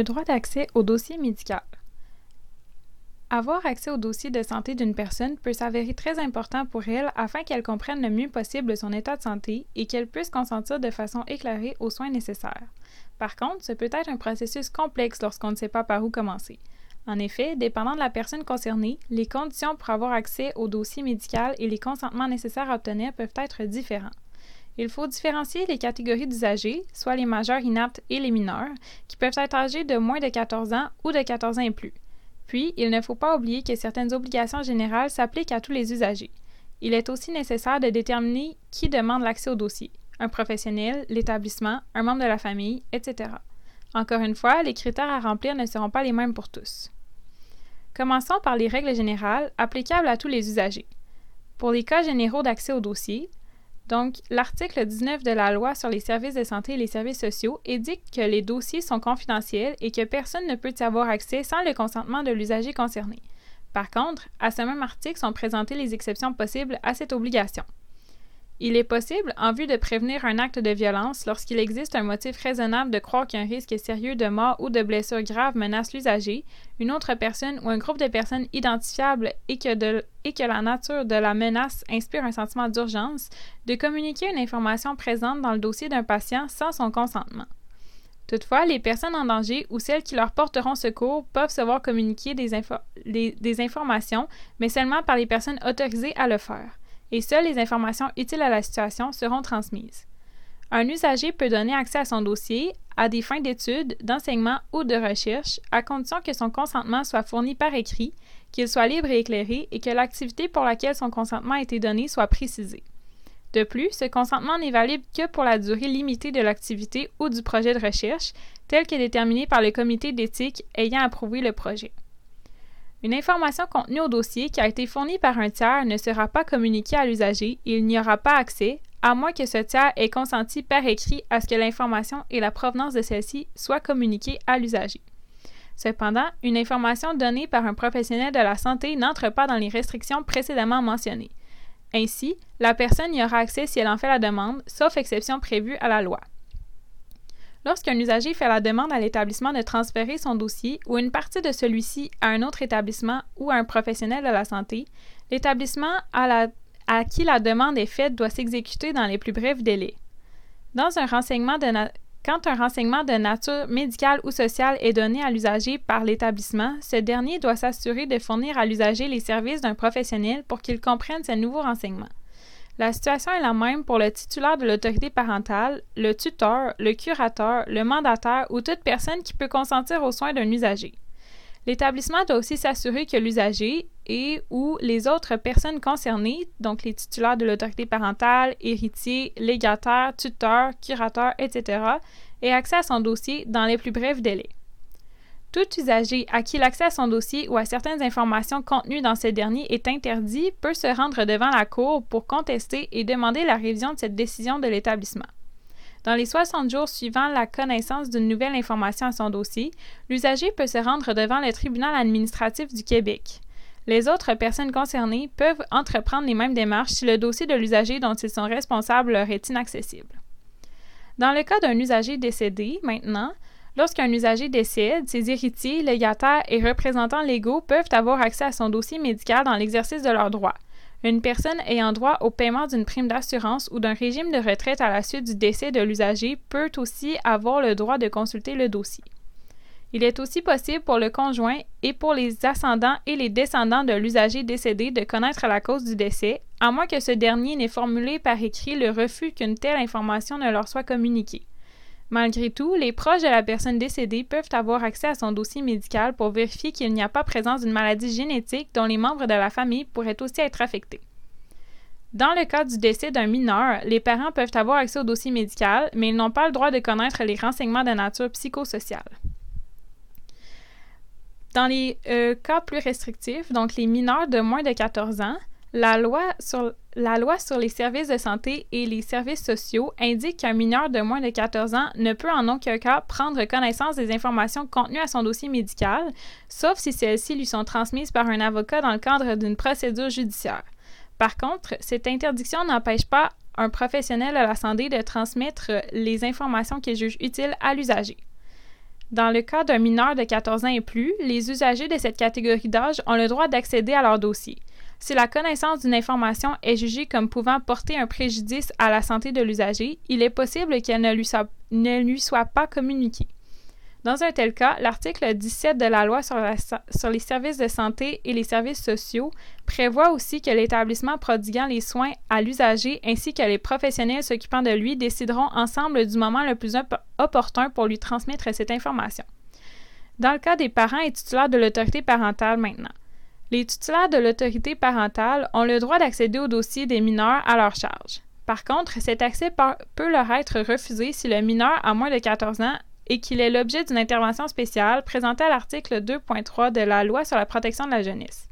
Le droit d'accès au dossier médical. Avoir accès au dossier de santé d'une personne peut s'avérer très important pour elle afin qu'elle comprenne le mieux possible son état de santé et qu'elle puisse consentir de façon éclairée aux soins nécessaires. Par contre, ce peut être un processus complexe lorsqu'on ne sait pas par où commencer. En effet, dépendant de la personne concernée, les conditions pour avoir accès au dossier médical et les consentements nécessaires à obtenir peuvent être différents. Il faut différencier les catégories d'usagers, soit les majeurs inaptes et les mineurs, qui peuvent être âgés de moins de 14 ans ou de 14 ans et plus. Puis, il ne faut pas oublier que certaines obligations générales s'appliquent à tous les usagers. Il est aussi nécessaire de déterminer qui demande l'accès au dossier un professionnel, l'établissement, un membre de la famille, etc. Encore une fois, les critères à remplir ne seront pas les mêmes pour tous. Commençons par les règles générales applicables à tous les usagers. Pour les cas généraux d'accès au dossier, donc, l'article 19 de la loi sur les services de santé et les services sociaux indique que les dossiers sont confidentiels et que personne ne peut y avoir accès sans le consentement de l'usager concerné. Par contre, à ce même article sont présentées les exceptions possibles à cette obligation. Il est possible, en vue de prévenir un acte de violence, lorsqu'il existe un motif raisonnable de croire qu'un risque sérieux de mort ou de blessure grave menace l'usager, une autre personne ou un groupe de personnes identifiables et que, la nature de la menace inspire un sentiment d'urgence, de communiquer une information présente dans le dossier d'un patient sans son consentement. Toutefois, les personnes en danger ou celles qui leur porteront secours peuvent se voir communiquer des informations, mais seulement par les personnes autorisées à le faire et seules les informations utiles à la situation seront transmises. Un usager peut donner accès à son dossier à des fins d'études, d'enseignement ou de recherche, à condition que son consentement soit fourni par écrit, qu'il soit libre et éclairé et que l'activité pour laquelle son consentement a été donné soit précisée. De plus, ce consentement n'est valide que pour la durée limitée de l'activité ou du projet de recherche, tel que déterminé par le comité d'éthique ayant approuvé le projet. Une information contenue au dossier qui a été fournie par un tiers ne sera pas communiquée à l'usager et il n'y aura pas accès, à moins que ce tiers ait consenti par écrit à ce que l'information et la provenance de celle-ci soient communiquées à l'usager. Cependant, une information donnée par un professionnel de la santé n'entre pas dans les restrictions précédemment mentionnées. Ainsi, la personne y aura accès si elle en fait la demande, sauf exception prévue à la loi. Lorsqu'un usager fait la demande à l'établissement de transférer son dossier ou une partie de celui-ci à un autre établissement ou à un professionnel de la santé, l'établissement à, qui la demande est faite doit s'exécuter dans les plus brefs délais. Dans un renseignement de quand un renseignement de nature médicale ou sociale est donné à l'usager par l'établissement, ce dernier doit s'assurer de fournir à l'usager les services d'un professionnel pour qu'il comprenne ce nouveau renseignement. La situation est la même pour le titulaire de l'autorité parentale, le tuteur, le curateur, le mandataire ou toute personne qui peut consentir aux soins d'un usager. L'établissement doit aussi s'assurer que l'usager et ou les autres personnes concernées, donc les titulaires de l'autorité parentale, héritiers, légataires, tuteurs, curateurs, etc., aient accès à son dossier dans les plus brefs délais. Tout usager à qui l'accès à son dossier ou à certaines informations contenues dans ce dernier est interdit peut se rendre devant la Cour pour contester et demander la révision de cette décision de l'établissement. Dans les 60 jours suivant la connaissance d'une nouvelle information à son dossier, l'usager peut se rendre devant le tribunal administratif du Québec. Les autres personnes concernées peuvent entreprendre les mêmes démarches si le dossier de l'usager dont ils sont responsables leur est inaccessible. Dans le cas d'un usager décédé, maintenant, Lorsqu'un usager décède, ses héritiers, légataires et représentants légaux peuvent avoir accès à son dossier médical dans l'exercice de leurs droits. Une personne ayant droit au paiement d'une prime d'assurance ou d'un régime de retraite à la suite du décès de l'usager peut aussi avoir le droit de consulter le dossier. Il est aussi possible pour le conjoint et pour les ascendants et les descendants de l'usager décédé de connaître la cause du décès, à moins que ce dernier n'ait formulé par écrit le refus qu'une telle information ne leur soit communiquée. Malgré tout, les proches de la personne décédée peuvent avoir accès à son dossier médical pour vérifier qu'il n'y a pas présence d'une maladie génétique dont les membres de la famille pourraient aussi être affectés. Dans le cas du décès d'un mineur, les parents peuvent avoir accès au dossier médical, mais ils n'ont pas le droit de connaître les renseignements de nature psychosociale. Dans les euh, cas plus restrictifs, donc les mineurs de moins de 14 ans, la loi, sur, les services de santé et les services sociaux indique qu'un mineur de moins de 14 ans ne peut en aucun cas prendre connaissance des informations contenues à son dossier médical, sauf si celles-ci lui sont transmises par un avocat dans le cadre d'une procédure judiciaire. Par contre, cette interdiction n'empêche pas un professionnel de la santé de transmettre les informations qu'il juge utiles à l'usager. Dans le cas d'un mineur de 14 ans et plus, les usagers de cette catégorie d'âge ont le droit d'accéder à leur dossier. Si la connaissance d'une information est jugée comme pouvant porter un préjudice à la santé de l'usager, il est possible qu'elle ne, lui soit pas communiquée. Dans un tel cas, l'article 17 de la loi sur, les services de santé et les services sociaux prévoit aussi que l'établissement prodiguant les soins à l'usager ainsi que les professionnels s'occupant de lui décideront ensemble du moment le plus opportun pour lui transmettre cette information. Dans le cas des parents et titulaires de l'autorité parentale maintenant, les titulaires de l'autorité parentale ont le droit d'accéder au dossier des mineurs à leur charge. Par contre, cet accès peut leur être refusé si le mineur a moins de 14 ans et qu'il est l'objet d'une intervention spéciale présentée à l'article 2.3 de la Loi sur la protection de la jeunesse.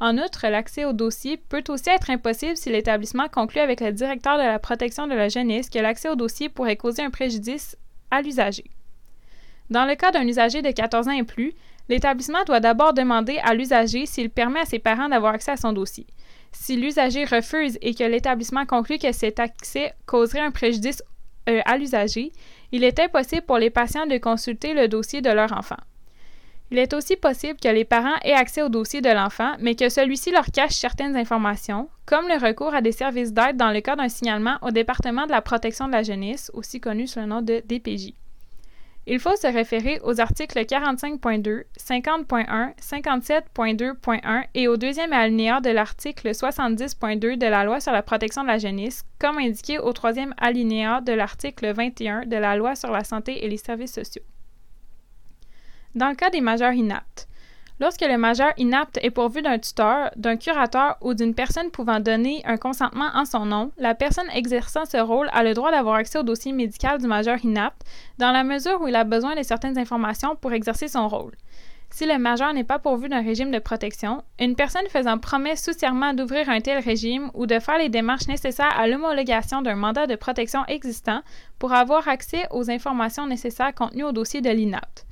En outre, l'accès au dossier peut aussi être impossible si l'établissement conclut avec le directeur de la protection de la jeunesse que l'accès au dossier pourrait causer un préjudice à l'usager. Dans le cas d'un usager de 14 ans et plus, l'établissement doit d'abord demander à l'usager s'il permet à ses parents d'avoir accès à son dossier. Si l'usager refuse et que l'établissement conclut que cet accès causerait un préjudice euh, à l'usager, il est impossible pour les patients de consulter le dossier de leur enfant. Il est aussi possible que les parents aient accès au dossier de l'enfant, mais que celui-ci leur cache certaines informations, comme le recours à des services d'aide dans le cas d'un signalement au département de la protection de la jeunesse, aussi connu sous le nom de DPJ. Il faut se référer aux articles 45.2, 50.1, 57.2.1 et au deuxième alinéa de l'article 70.2 de la Loi sur la protection de la jeunesse, comme indiqué au troisième alinéa de l'article 21 de la Loi sur la santé et les services sociaux. Dans le cas des majeurs inaptes, Lorsque le majeur inapte est pourvu d'un tuteur, d'un curateur ou d'une personne pouvant donner un consentement en son nom, la personne exerçant ce rôle a le droit d'avoir accès au dossier médical du majeur inapte dans la mesure où il a besoin de certaines informations pour exercer son rôle. Si le majeur n'est pas pourvu d'un régime de protection, une personne faisant promesse sous serment d'ouvrir un tel régime ou de faire les démarches nécessaires à l'homologation d'un mandat de protection existant pour avoir accès aux informations nécessaires contenues au dossier de l'INAPT.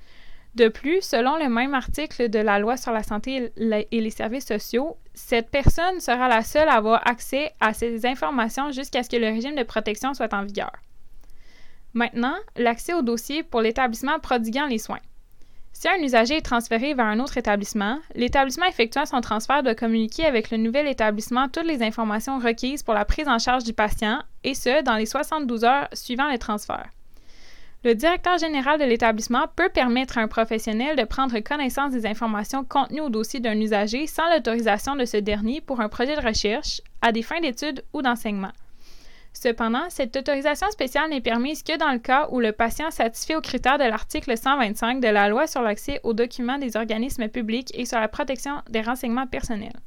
De plus, selon le même article de la loi sur la santé et les services sociaux, cette personne sera la seule à avoir accès à ces informations jusqu'à ce que le régime de protection soit en vigueur. Maintenant, l'accès au dossier pour l'établissement prodiguant les soins. Si un usager est transféré vers un autre établissement, l'établissement effectuant son transfert doit communiquer avec le nouvel établissement toutes les informations requises pour la prise en charge du patient, et ce, dans les 72 heures suivant le transfert. Le directeur général de l'établissement peut permettre à un professionnel de prendre connaissance des informations contenues au dossier d'un usager sans l'autorisation de ce dernier pour un projet de recherche, à des fins d'études ou d'enseignement. Cependant, cette autorisation spéciale n'est permise que dans le cas où le patient satisfait aux critères de l'article 125 de la Loi sur l'accès aux documents des organismes publics et sur la protection des renseignements personnels.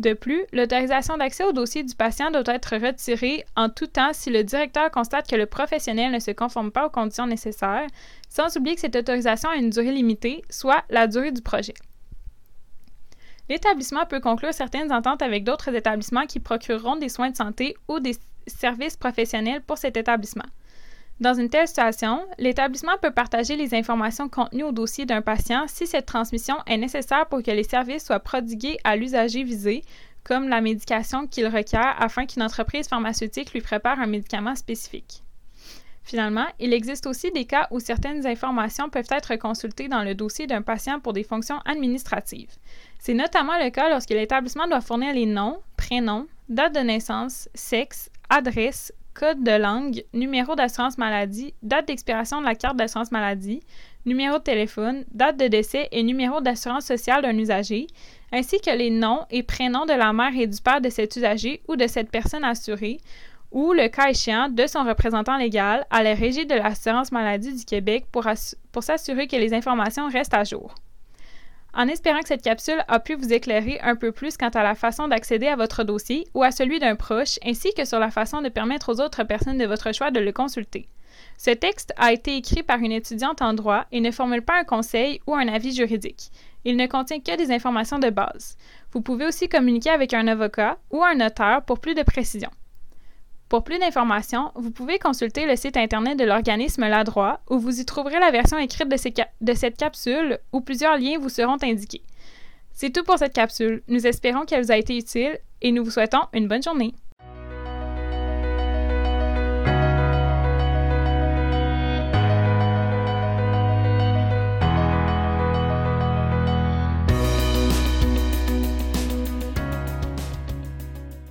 De plus, l'autorisation d'accès au dossier du patient doit être retirée en tout temps si le directeur constate que le professionnel ne se conforme pas aux conditions nécessaires, sans oublier que cette autorisation a une durée limitée, soit la durée du projet. L'établissement peut conclure certaines ententes avec d'autres établissements qui procureront des soins de santé ou des services professionnels pour cet établissement. Dans une telle situation, l'établissement peut partager les informations contenues au dossier d'un patient si cette transmission est nécessaire pour que les services soient prodigués à l'usager visé, comme la médication qu'il requiert afin qu'une entreprise pharmaceutique lui prépare un médicament spécifique. Finalement, il existe aussi des cas où certaines informations peuvent être consultées dans le dossier d'un patient pour des fonctions administratives. C'est notamment le cas lorsque l'établissement doit fournir les noms, prénoms, date de naissance, sexe, adresse, code de langue, numéro d'assurance maladie, date d'expiration de la carte d'assurance maladie, numéro de téléphone, date de décès et numéro d'assurance sociale d'un usager, ainsi que les noms et prénoms de la mère et du père de cet usager ou de cette personne assurée, ou, le cas échéant, de son représentant légal à la Régie de l'assurance maladie du Québec pour, s'assurer que les informations restent à jour. En espérant que cette capsule a pu vous éclairer un peu plus quant à la façon d'accéder à votre dossier ou à celui d'un proche, ainsi que sur la façon de permettre aux autres personnes de votre choix de le consulter. Ce texte a été écrit par une étudiante en droit et ne formule pas un conseil ou un avis juridique. Il ne contient que des informations de base. Vous pouvez aussi communiquer avec un avocat ou un notaire pour plus de précision. Pour plus d'informations, vous pouvez consulter le site Internet de l'organisme La Droit où vous y trouverez la version écrite de cette capsule où plusieurs liens vous seront indiqués. C'est tout pour cette capsule. Nous espérons qu'elle vous a été utile et nous vous souhaitons une bonne journée.